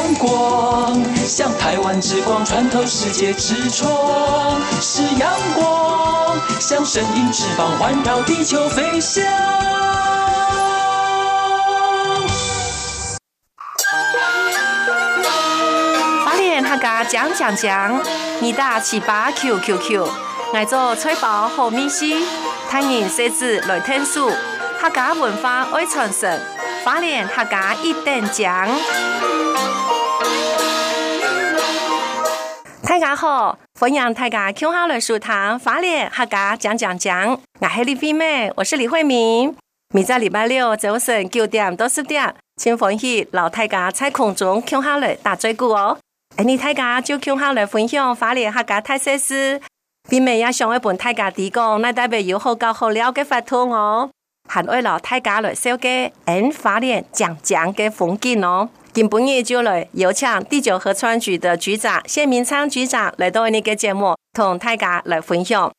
阳光，像台湾之光穿透世界之窗；是阳光，像神鹰翅膀环绕地球飞翔。花莲客家讲讲讲，你打七八 Q Q Q，爱做吹包和米西，谈人设置来听书，客家文化爱传承。花莲客家一等奖，大家好，欢迎大家听好了书堂花莲客家讲讲讲，我是李惠美，我是李惠明。明仔礼拜六早晨九点到十点，请欢喜老大家在空中听好了打最鼓哦。哎，你大家就听好了分享花莲客家特色事，惠美也想一本大家提供，那代表有好教好料的法通哦。还为了大家来绍介俺花莲讲讲的风景哦，今晡日就来有请第九河川局的局长谢明昌局长来到你个节目，同大家来分享。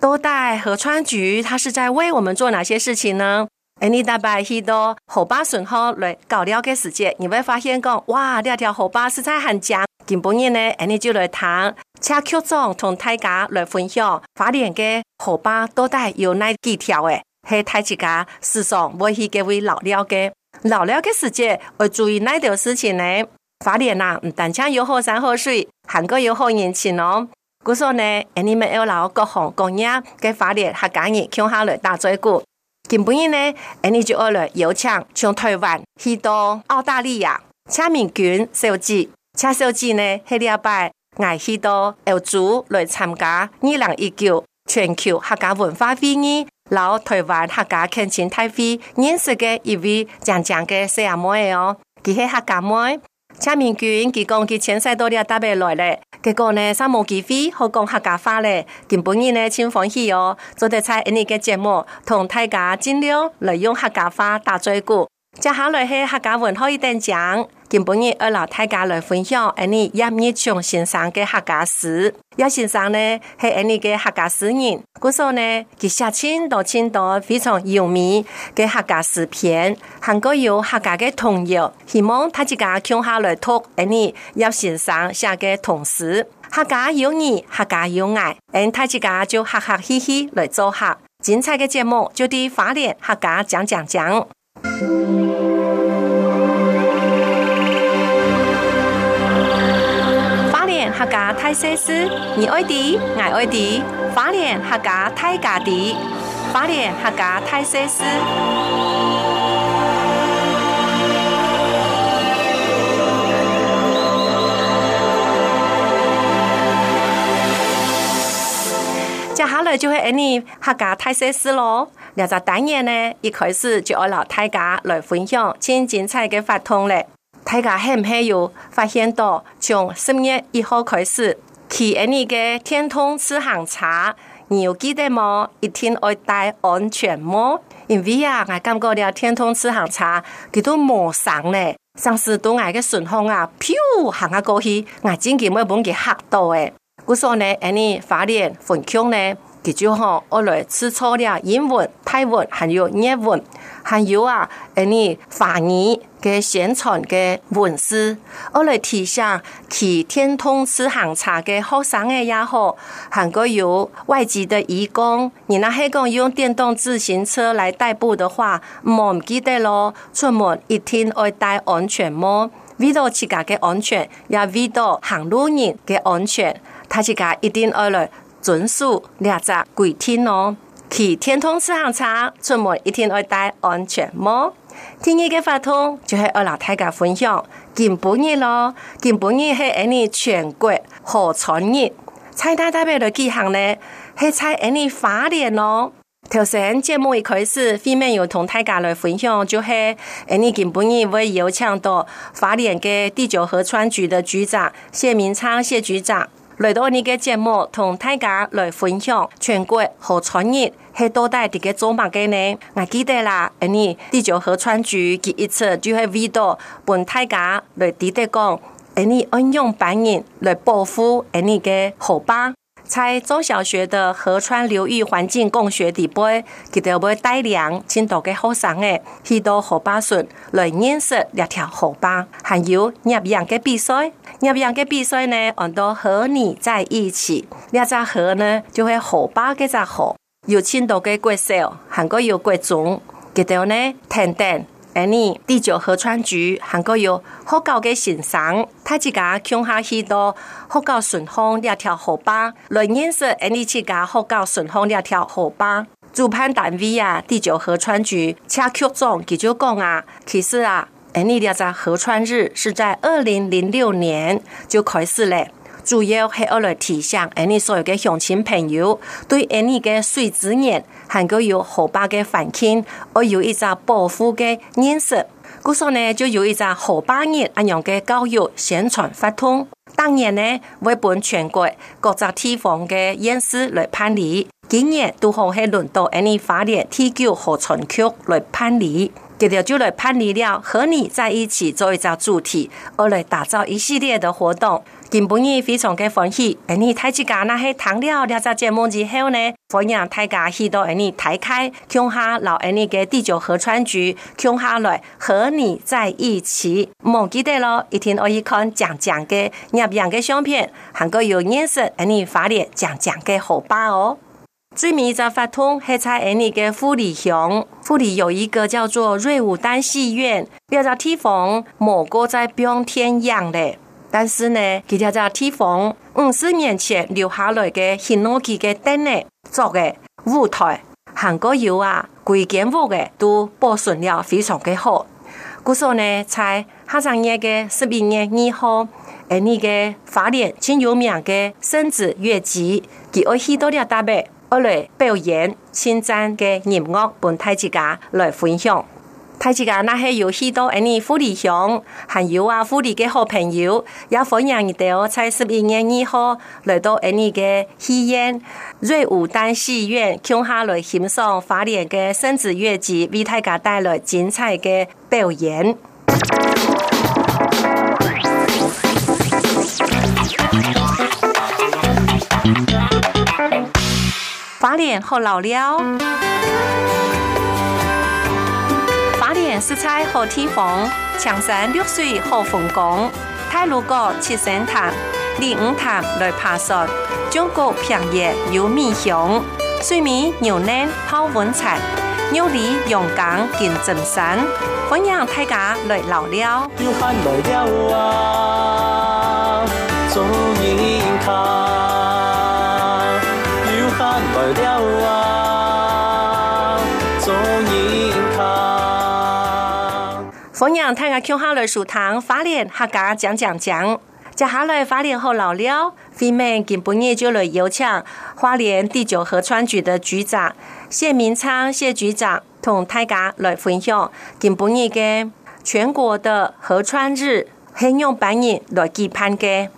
多带河川局，他是在为我们做哪些事情呢？你大白去到河坝顺后来搞了个时间，你会发现讲哇，这条河坝实在很讲。今晡日呢，你就来谈，请局长同大家来分享花莲的河坝多带有哪几条诶？系大家时常会去各位老了嘅老了嘅时节，会注意哪条事情呢？花莲啊，唔单止有好山好水，还个有好人情哦。故说呢，你们要老各行各业嘅花莲客家人共下来打嘴鼓。今晡日呢，你就要来邀请从台湾去到澳大利亚，请明君小姐，请小姐呢，喺礼拜爱去到澳洲来参加二零一九全球客家文化会议。老台湾客家恳亲大会认识嘅一位讲讲嘅小阿妹哦，佢系客家妹，请明君佢讲佢前世多啲特别来咧，结果呢，三冇机会好讲客家话咧，今本日呢，请欢喜哦，做啲在呢个节目同大家尽量来用客家话打嘴鼓，接下来是客家文化一等奖。今晡日二老大家来分享，而你叶日琼先生嘅客家诗。叶先生呢系而你嘅客家诗人，故说呢佢写千多千多非常有名嘅客家诗篇，韩国有客家嘅童谣。希望大家听下来读而你叶先生写嘅童诗。客家有义，客家有爱，而大家就哈哈嘻嘻来做客。精彩嘅节目就啲花莲客家讲讲讲讲讲。客家太设施，你爱的，爱爱的，花莲客家太家的，花莲客家太设施。接下来就会按你客家太设施咯。两只单元呢，一开始就要老大家来分享，真精彩嘅法通咧。大家系唔系有发现到，从十月一号开始，去呢个天通吃行茶，你有记得么？一定要戴安全帽，因为啊，我感觉了天通吃行茶，佢都冇上咧，上次都挨个顺风啊，飘行下过去，我真嘅冇俾佢吓到诶。我说呢，呢花莲分区呢，佢就好，我来吃错了英文、泰文还有日文。还有啊，诶，你法语嘅宣传嘅文字，我来提醒去天通吃行茶嘅学生嘅也好，还个有外籍的义工，你那系讲用电动自行车来代步的话，唔记得咯，出门一定要戴安全帽，为到自家嘅安全，也为到行路人嘅安全，他自家一定要来遵守两只规定哦。去天通吃行茶，出门一定要戴安全帽。第二个法通就系二老太家分享，今晡日咯，今晡日系俺哋全国河川日，蔡大代表来举行呢，系在俺哋花莲咯。头先节目一开始，后面有同大家来分享，就系俺哋今晡日会有请到花莲嘅第九河川局的局长谢明昌谢局长。来到你嘅节目，同大家来分享全国河川日系多大啲嘅做法嘅呢？我记得啦，你第九河川局第一次就系为到本大家来记得讲，你安用扮演来保护你嘅河巴，在中小学的河川流域环境共学底杯，记得要带领青岛嘅学生诶许多河坝顺来认识两条河坝，还有叶样嘅比赛。叶样嘅比赛呢，我都和你在一起。两只河呢，就系河坝嘅只河，有青岛嘅国小，还个有国中，记得呢等等。诶，你第九河川局还个有好高嘅欣赏，他自家乡下许多好高顺风两条河坝，来认识诶，你自家好高顺风两条河坝。主办单位啊，第九河川局车局长佢就讲啊，其实啊，诶，你两只河川日是在二零零六年就开始咧。主要系我来提醒，诶，你所有嘅乡亲朋友，对诶你嘅水资源，还个有河坝嘅环境，我有一个保护嘅认识。故说呢，就有一个河坝日安样嘅教育宣传活动。当然呢，会本全国各个地方嘅院士来办理。今年都好系轮到诶你花莲第九河川局来办理，佢哋就来办理了，和你在一起做一个主题，我来打造一系列的活动。今晡日非常嘅欢喜，诶，你太子家那系谈了两只节目之后呢，欢迎大家去到诶你台开乡下老诶你嘅第九河川局乡下来和你在一起，唔记得咯，一天可以看讲讲嘅叶样嘅相片，还个有认识诶你花莲讲讲嘅河坝哦。最尾一个发通系在诶你嘅富里乡，富里有一个叫做瑞武丹戏院，呢个地方莫过在变天样咧。但是呢，佢条只地方五十年前留下来嘅新罗基嘅灯呢，做嘅舞台，韩国有啊，贵建物嘅都保存了非常嘅好。故说呢，在下上月嘅十一月二号，诶，你嘅花莲最有名嘅圣子乐集，佢爱许多啲大伯，我来表演新赞嘅音乐，本大家来分享。太子家那系有许多诶，你富里乡，还有啊富里嘅好朋友，也欢迎你哋哦，在十一月二号来到诶你嘅戏院瑞武丹戏院，共下来欣赏花莲嘅圣子乐集，为大家带来精彩嘅表演。法莲好老了。四菜好地方，长山绿水好风光，太鲁阁七星潭、李五潭来爬山，中国平野有米香，水米牛奶泡温泉，牛里阳江见真山，欢迎大家来老了。欢迎大家听下来书堂花莲客家讲讲讲，接下来花莲好老了，飞妹今晡日就来邀请花莲第九河川局的局长谢明昌谢局长同大家来分享今晡日嘅全国的河川日庆用办日来举办嘅，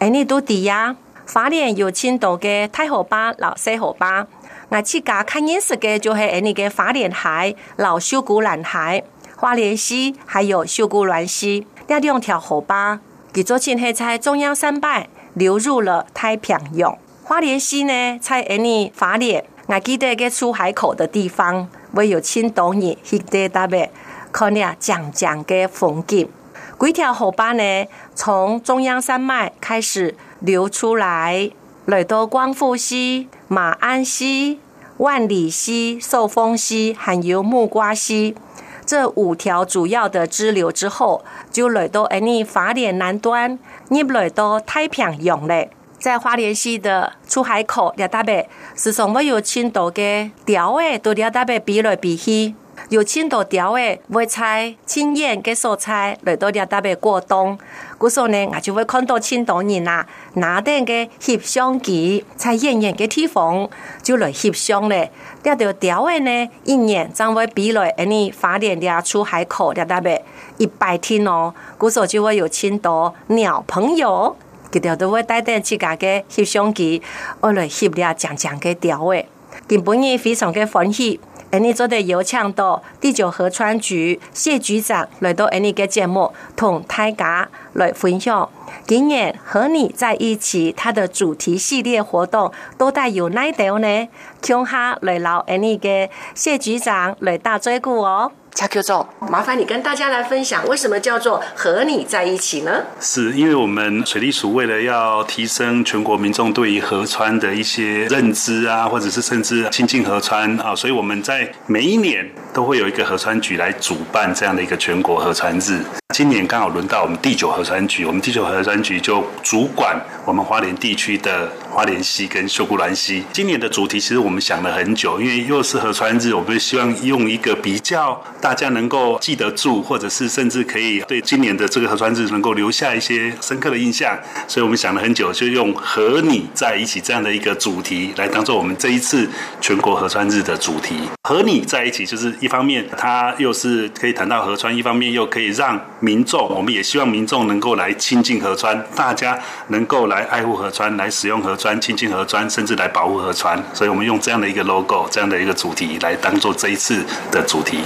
诶你都知呀？花莲有青岛嘅大河坝、老细河坝，我自家看认识嘅就系诶你嘅花莲海、老秀姑兰海。花莲溪还有秀姑峦溪，这两条河坝，佢昨天系在中央山脉流入了太平洋。花莲溪呢，在呢花莲，我记得个出海口的地方，会有青岛人去得特别看了讲讲嘅风景。几条河坝呢，从中央山脉开始流出来，来到光复溪、马鞍溪、万里溪、寿丰溪，还有木瓜溪。这五条主要的支流之后，就来到安尼法莲南端，入来到太平洋嘞。在花莲西的出海口，要大伯时常会有青岛的钓诶，都要大伯比来比去。有青岛钓诶，买菜青燕嘅蔬菜来到要大伯过冬。故说呢，我就会看到青岛人啊，拿定嘅翕相机，在远远嘅地方就来翕相咧。钓到钓诶呢，一年将会比来诶你花莲的出海口要大伯一百天哦。故说就会有青岛鸟朋友，佢哋都会带点自家嘅摄像机，我来摄了讲讲嘅钓诶。今晡日非常嘅欢喜。安尼做的有请到第九河川局谢局长来到安尼个节目，同大家来分享。今年和你在一起，它的主题系列活动都带有哪条呢？恐吓来老安尼个谢局长来打追鼓哦。蔡局长，麻烦你跟大家来分享，为什么叫做和你在一起呢？是因为我们水利署为了要提升全国民众对于河川的一些认知啊，或者是甚至亲近河川啊，所以我们在每一年都会有一个河川局来主办这样的一个全国河川日。今年刚好轮到我们第九河川局，我们第九河川局就主管我们花莲地区的花莲溪跟秀姑峦溪。今年的主题其实我们想了很久，因为又是河川日，我们希望用一个比较大家能够记得住，或者是甚至可以对今年的这个河川日能够留下一些深刻的印象。所以我们想了很久，就用和你在一起这样的一个主题来当做我们这一次全国河川日的主题。和你在一起，就是一方面它又是可以谈到河川，一方面又可以让民众，我们也希望民众能够来亲近河川，大家能够来爱护河川，来使用河川，亲近河川，甚至来保护河川。所以，我们用这样的一个 logo，这样的一个主题来当做这一次的主题。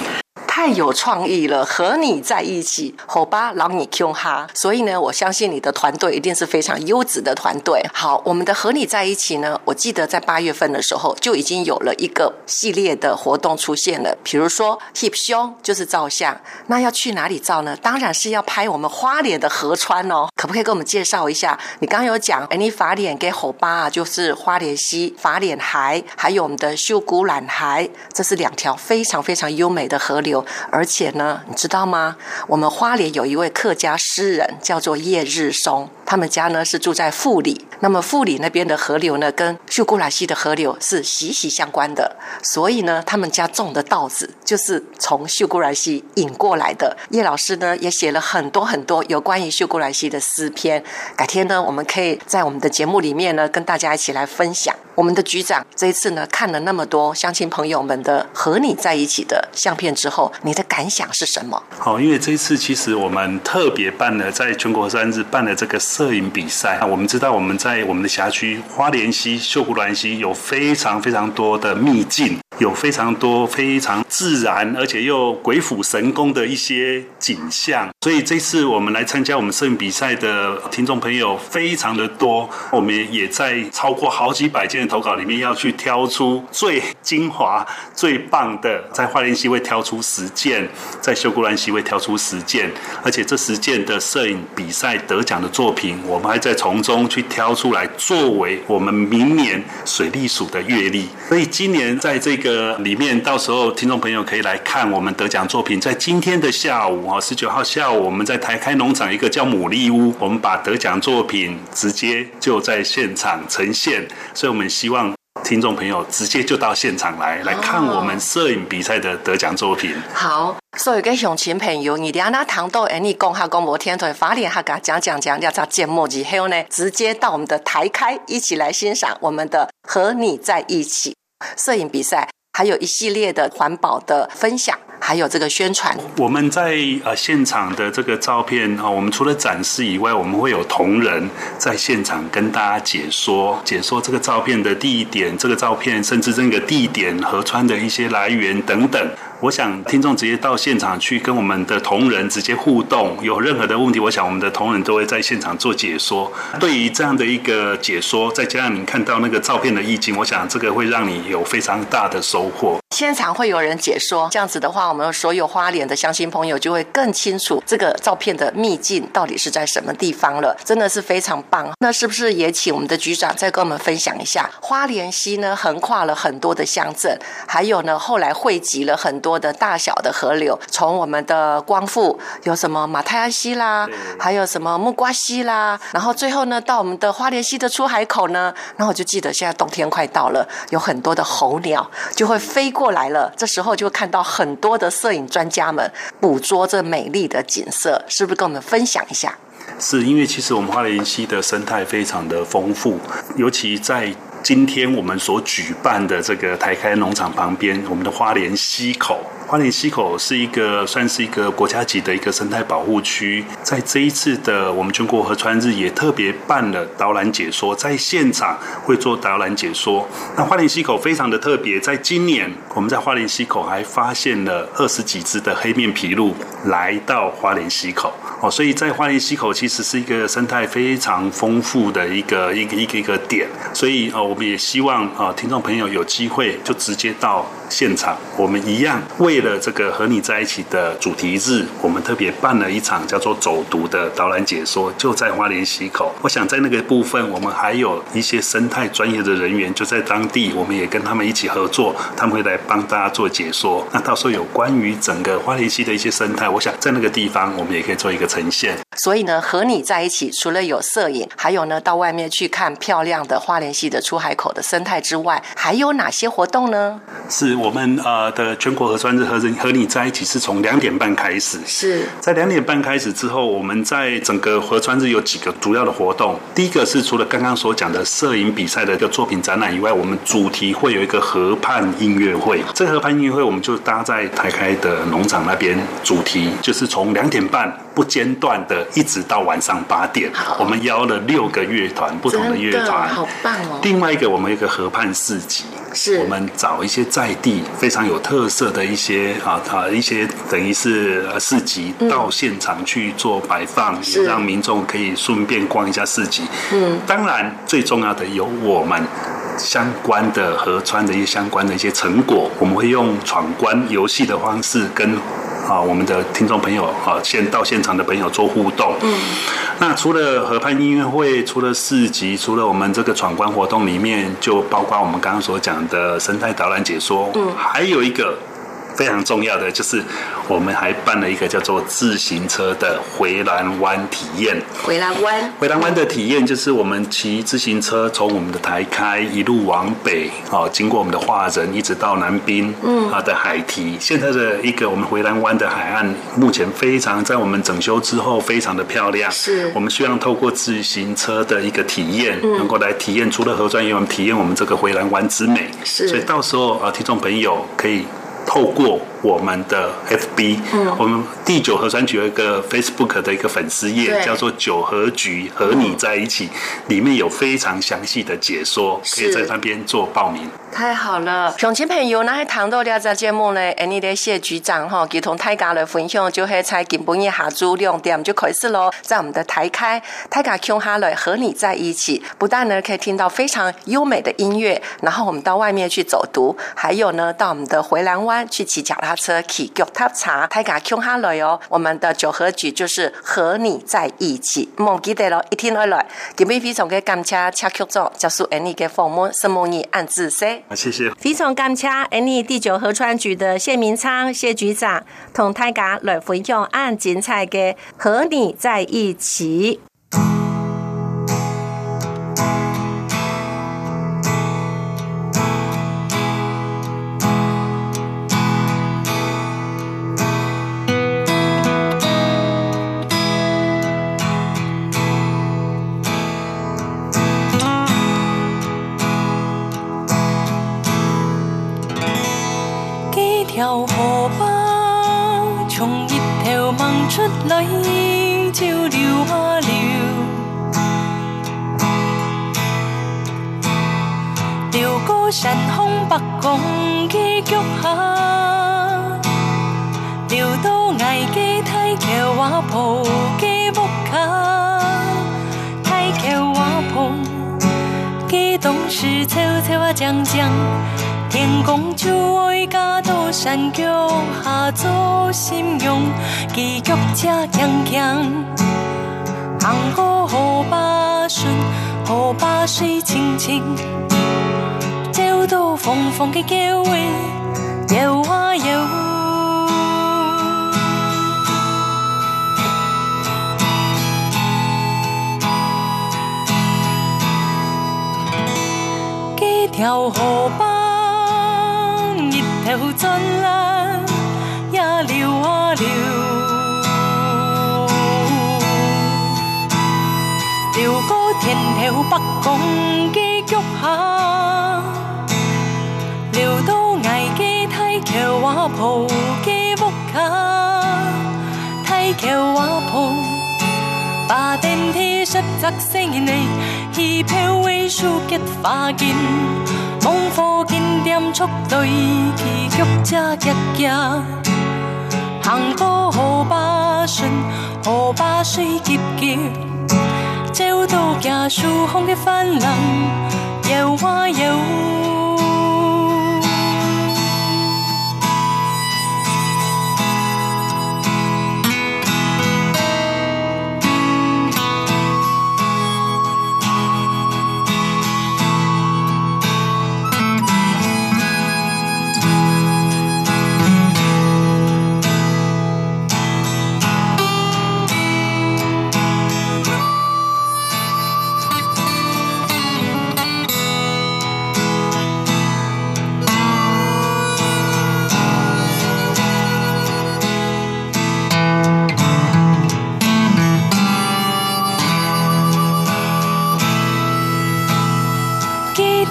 太有创意了，和你在一起，好吧，让你 Q 哈。所以呢，我相信你的团队一定是非常优质的团队。好，我们的和你在一起呢，我记得在八月份的时候就已经有了一个系列的活动出现了，比如说 Hip 胸就是照相，那要去哪里照呢？当然是要拍我们花脸的河川哦。可不可以给我们介绍一下？你刚有讲，哎，你法脸给吼巴啊，就是花脸溪、法脸海，还有我们的秀姑峦海，这是两条非常非常优美的河流。而且呢，你知道吗？我们花莲有一位客家诗人叫做叶日松，他们家呢是住在富里。那么富里那边的河流呢，跟秀姑峦溪的河流是息息相关的。所以呢，他们家种的稻子就是从秀姑峦溪引过来的。叶老师呢也写了很多很多有关于秀姑峦溪的诗篇。改天呢，我们可以在我们的节目里面呢，跟大家一起来分享。我们的局长这一次呢，看了那么多乡亲朋友们的和你在一起的相片之后，你的感想是什么？好，因为这一次其实我们特别办了在全国三日办了这个摄影比赛。我们知道我们在我们的辖区花莲溪、秀姑峦溪有非常非常多的秘境。有非常多非常自然，而且又鬼斧神工的一些景象，所以这次我们来参加我们摄影比赛的听众朋友非常的多，我们也在超过好几百件的投稿里面要去挑出最精华、最棒的，在花莲溪会挑出十件，在秀姑峦溪会挑出十件，而且这十件的摄影比赛得奖的作品，我们还在从中去挑出来作为我们明年水利署的月历，所以今年在这个。里面，到时候听众朋友可以来看我们得奖作品。在今天的下午啊，十九号下午，我们在台开农场一个叫牡蛎屋，我们把得奖作品直接就在现场呈现。所以我们希望听众朋友直接就到现场来来看我们摄影比赛的得奖作品。好，所以跟熊亲朋友，你俩那糖豆，哎，你讲下广播天台法莲哈嘎讲讲讲，要在节目之后呢，直接到我们的台开一起来欣赏我们的和你在一起摄影比赛。还有一系列的环保的分享，还有这个宣传。我们在呃现场的这个照片啊，我们除了展示以外，我们会有同仁在现场跟大家解说，解说这个照片的地点，这个照片甚至这个地点合川的一些来源等等。我想听众直接到现场去跟我们的同仁直接互动，有任何的问题，我想我们的同仁都会在现场做解说。对于这样的一个解说，再加上你看到那个照片的意境，我想这个会让你有非常大的收获。现场会有人解说，这样子的话，我们所有花莲的乡亲朋友就会更清楚这个照片的秘境到底是在什么地方了，真的是非常棒。那是不是也请我们的局长再跟我们分享一下？花莲溪呢，横跨了很多的乡镇，还有呢，后来汇集了很多的大小的河流，从我们的光复有什么马太安溪啦，还有什么木瓜溪啦，然后最后呢，到我们的花莲溪的出海口呢，然后我就记得现在冬天快到了，有很多的候鸟就会飞过。过来了，这时候就会看到很多的摄影专家们捕捉这美丽的景色，是不是跟我们分享一下？是因为其实我们花莲溪的生态非常的丰富，尤其在今天我们所举办的这个台开农场旁边，我们的花莲溪口花莲溪口是一个算是一个国家级的一个生态保护区，在这一次的我们全国河川日也特别办了导览解说，在现场会做导览解说。那花莲溪口非常的特别，在今年我们在花莲溪口还发现了二十几只的黑面琵鹭来到花莲溪口哦，所以在花莲溪口其实是一个生态非常丰富的一个一个一个一个点，所以哦我们也希望啊听众朋友有机会就直接到现场，我们一样为了这个和你在一起的主题日，我们特别办了一场叫做走读的导览解说，就在花莲溪口。我想在那个部分，我们还有一些生态专业的人员就在当地，我们也跟他们一起合作，他们会来帮大家做解说。那到时候有关于整个花莲溪的一些生态，我想在那个地方我们也可以做一个呈现。所以呢，和你在一起，除了有摄影，还有呢，到外面去看漂亮的花莲溪的出海口的生态之外，还有哪些活动呢？是我们呃的全国核酸日和人和你在一起是从两点半开始。是在两点半开始之后，我们在整个河川日有几个主要的活动。第一个是除了刚刚所讲的摄影比赛的一个作品展览以外，我们主题会有一个河畔音乐会。这个河畔音乐会我们就搭在台开的农场那边，主题就是从两点半不间断的。一直到晚上八点，我们邀了六个乐团，不同的乐团，好棒哦！另外一个，我们有一个河畔市集，是我们找一些在地非常有特色的一些啊啊一些等于是市集到现场去做摆放，也让民众可以顺便逛一下市集。嗯，当然最重要的有我们相关的河川的一些相关的一些成果，我们会用闯关游戏的方式跟。啊，我们的听众朋友啊，现到现场的朋友做互动。嗯，那除了河畔音乐会，除了市集，除了我们这个闯关活动里面，就包括我们刚刚所讲的生态导览解说。嗯，还有一个。非常重要的就是，我们还办了一个叫做自行车的回蓝湾体验。回蓝湾，回蓝湾的体验就是我们骑自行车从我们的台开一路往北，哦，经过我们的化仁，一直到南滨，嗯，啊的海堤。现在的一个我们回蓝湾的海岸，目前非常在我们整修之后非常的漂亮。是，我们希望透过自行车的一个体验，能够来体验除了河川，也有我们体验我们这个回蓝湾之美。是，所以到时候啊，听众朋友可以。透过我们的 FB，嗯，我们第九核酸局有一个 Facebook 的一个粉丝页，叫做九核局和你在一起，里面有非常详细的解说，可以在那边做报名。太好了，乡亲朋友，那还谈到了这节目呢，安尼的谢局长哈，给同大家来分享，就会在今晡日下昼两点就开始喽，在我们的台开，大家听下来和你在一起，不但呢可以听到非常优美的音乐，然后我们到外面去走读，还有呢到我们的回蓝湾去骑脚踏车，去脚踏茶，大家听下来哦。我们的九合局就是和你在一起，忘记得了，一天而来，今晡非常的感谢车局长，结束安尼的访问，什么你按字说。谢谢。非常感谢 Any 第九合川局的谢明昌谢局长同大家来分享按精彩的和你在一起。天公就爱加到山脚下做心用，基脚车强强，红河河坝顺，河坝水清清。摇到风风的叫喂，摇啊摇。几条河坝一条转来也流啊流，流过天条北港的脚下。流到爱家太桥瓦铺。太桥瓦铺，把电梯十则星内，戏票尾数结花金，猛火减速落去，曲折行行，行过河巴顺，河巴水急急，走到假树空的翻林，又歪又。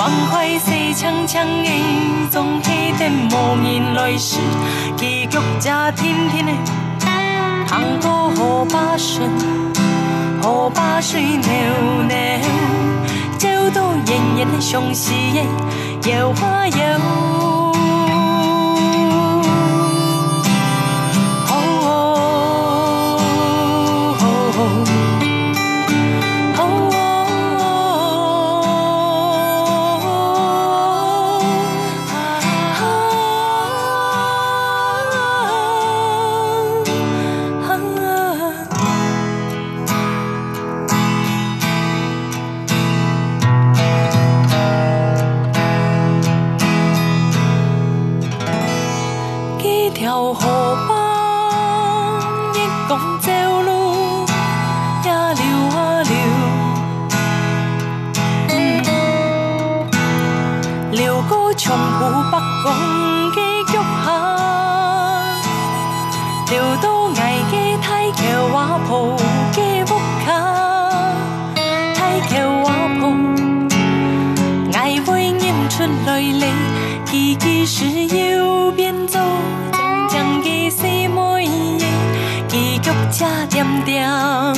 欢快细枪枪的，总记得无言来时，结局才甜甜的。行过河坝顺，河坝水流流，走到炎炎的相思夜，游啊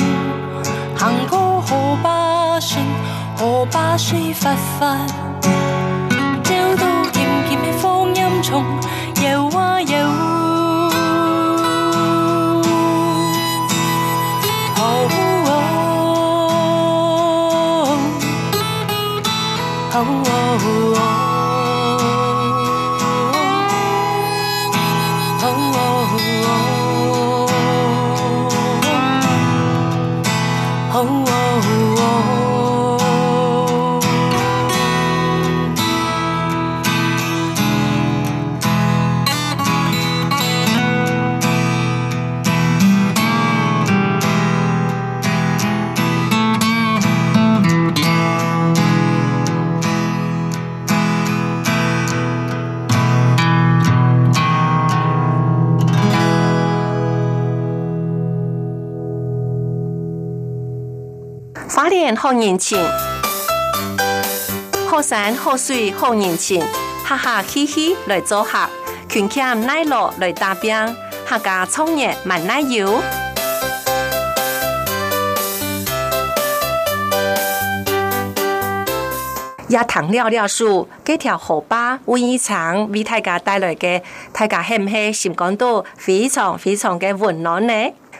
好年轻，好山好水好年轻，哈哈嘻嘻来做客，群牵奶酪来打饼，客家创业慢奶油。也谈了了数，这条河坝温一场为大家带来的，大家是不是心感到非常非常的温暖呢？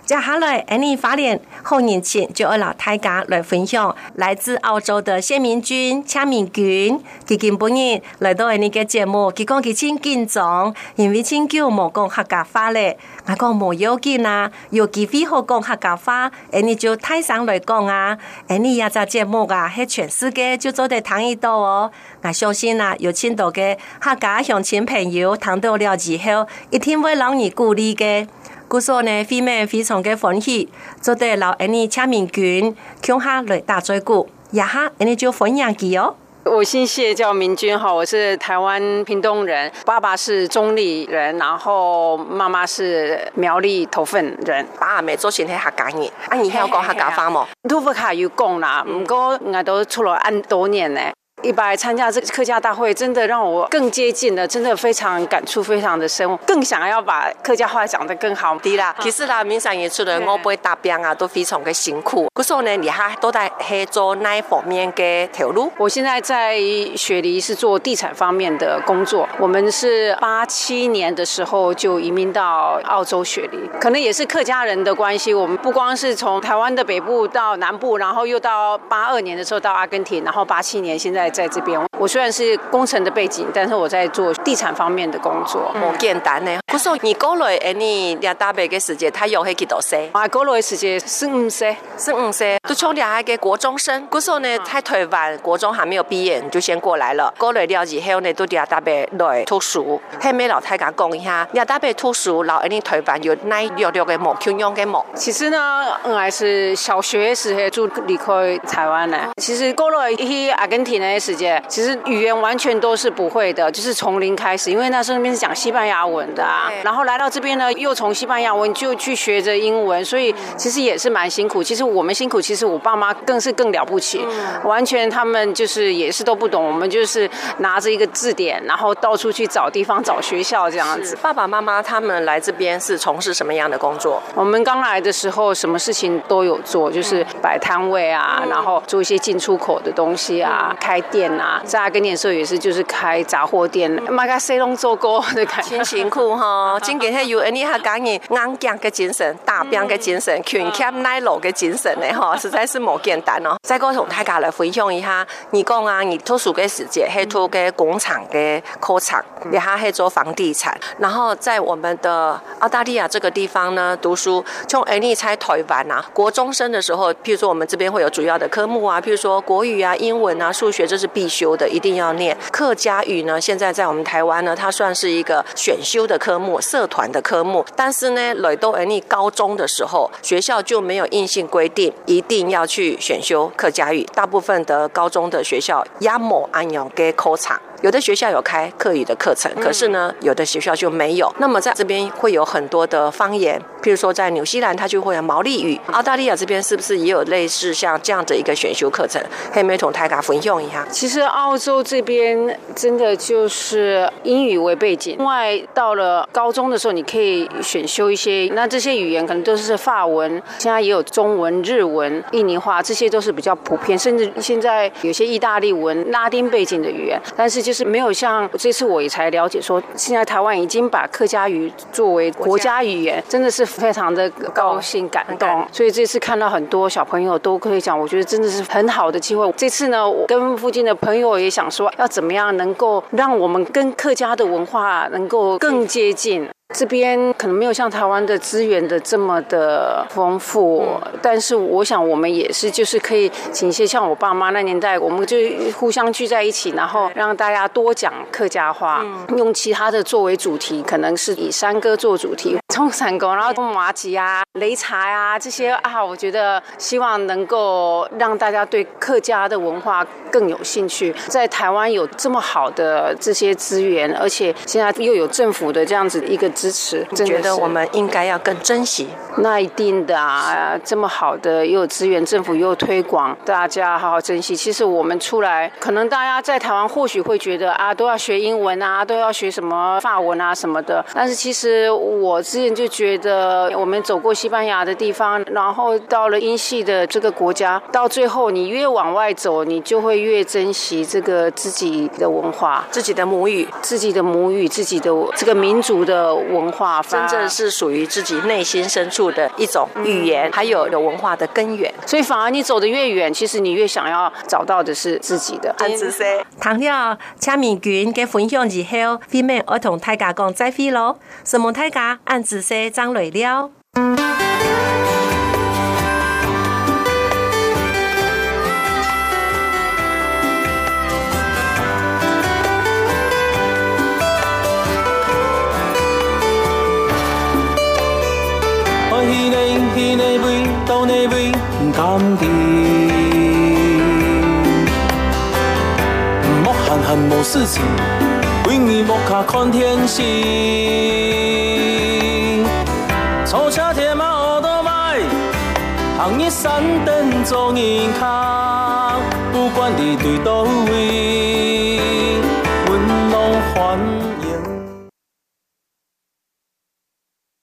接下来，安尼花莲好年轻，就要老大家来分享来自澳洲的谢明君、蔡明君，佢今本年来到安尼个节目，佢讲佢真紧张，因为真久冇讲客家话咧。我讲冇要紧啊，有机会好讲客家话，安尼就台上来讲啊，安尼也只节目啊，喺全世界就做得听一到哦。我相信啊，有请到嘅客家乡亲朋友听到了之后，一定会让你鼓励嘅。故说呢，飞妹非常的欢喜，做得老安尼签名君，共下来打嘴鼓，也哈安尼就分享机哦。我姓谢，叫明君哈，我是台湾屏东人，爸爸是中立人，然后妈妈是苗栗头份人。爸没做先天客家语，啊，你还要讲客家话吗？都不卡有讲啦，不过我都出了很多年呢。一百参加这个客家大会，真的让我更接近了，真的非常感触非常的深，更想要把客家话讲得更好。啲啦，其实啦，明山也出来，我不会打边啊，都非常的辛苦。可是呢，你还都在黑做哪一方面的投入？我现在在雪梨是做地产方面的工作。我们是八七年的时候就移民到澳洲雪梨，可能也是客家人的关系。我们不光是从台湾的北部到南部，然后又到八二年的时候到阿根廷，然后八七年现在。在这边，我虽然是工程的背景，但是我在做地产方面的工作。不简单呢。不说你过来，哎，你两大伯的时间，他有几多岁？啊，过来的时间十五岁，十五岁。都从两个国中生，不说呢，在台湾国中还没有毕业，你就先过来了。过来了以后呢，都两大伯来读书。后面老太讲讲一下，两大伯读书，老二你台湾有哪六六个模，通用的梦。其实呢，我还是小学时候就离开台湾了。其实过来去阿根廷呢。时间其实语言完全都是不会的，就是从零开始，因为那时候那边是讲西班牙文的啊。然后来到这边呢，又从西班牙文就去学着英文，所以其实也是蛮辛苦。其实我们辛苦，其实我爸妈更是更了不起，完全他们就是也是都不懂，我们就是拿着一个字典，然后到处去找地方找学校这样子。爸爸妈妈他们来这边是从事什么样的工作？我们刚来的时候，什么事情都有做，就是摆摊位啊，然后做一些进出口的东西啊，开。店啊，在阿根廷的时候也是，就是开杂货店，马家谁拢做过的感觉，真辛苦哈。今天还有安尼哈讲你硬颈的精神，打拼的精神，勤俭耐劳的精神呢哈，实在是冇简单哦。再过从大家来分享一下，你讲啊，你读书的时间，还读个工厂的科厂，你还还做房地产，然后在我们的澳大利亚这个地方呢读书，从安尼在台湾啊，国中生的时候，譬如说我们这边会有主要的科目啊，譬如说国语啊、英文啊、数学，这。是必修的，一定要念客家语呢。现在在我们台湾呢，它算是一个选修的科目，社团的科目。但是呢，来到你高中的时候，学校就没有硬性规定一定要去选修客家语。大部分的高中的学校也没按阳给考场。有的学校有开课语的课程，可是呢，有的学校就没有。那么在这边会有很多的方言，譬如说在纽西兰，它就会有毛利语。澳大利亚这边是不是也有类似像这样的一个选修课程？可以没同大家分用一下。其实澳洲这边真的就是英语为背景，另外到了高中的时候，你可以选修一些，那这些语言可能都是法文，现在也有中文、日文、印尼话，这些都是比较普遍，甚至现在有些意大利文、拉丁背景的语言，但是就是没有像这次我也才了解说，现在台湾已经把客家语作为国家语言，真的是非常的高兴感动。所以这次看到很多小朋友都可以讲，我觉得真的是很好的机会。这次呢，我跟附近。的朋友也想说，要怎么样能够让我们跟客家的文化能够更接近。这边可能没有像台湾的资源的这么的丰富，但是我想我们也是，就是可以请一些像我爸妈那年代，我们就互相聚在一起，然后让大家多讲客家话，用其他的作为主题，可能是以山歌做主题，从山歌，然后从麻吉啊、擂茶啊这些啊，我觉得希望能够让大家对客家的文化更有兴趣。在台湾有这么好的这些资源，而且现在又有政府的这样子一个。支持，我觉得我们应该要更珍惜。那一定的啊，这么好的又有资源，政府又有推广，大家好好珍惜。其实我们出来，可能大家在台湾或许会觉得啊，都要学英文啊，都要学什么法文啊什么的。但是其实我之前就觉得，我们走过西班牙的地方，然后到了英系的这个国家，到最后你越往外走，你就会越珍惜这个自己的文化、自己的母语、自己的母语、自己的这个民族的。文化真正是属于自己内心深处的一种语言，还有有文化的根源。所以反而你走得越远，其实你越想要找到的是自己的。安子说，唐了签名君给分享以后，飞面我同大家讲再会咯。什么大家安子说张累了。事情，为你莫卡看天星。坐车铁马欧多迈，红叶山灯做银行，不管你对倒位。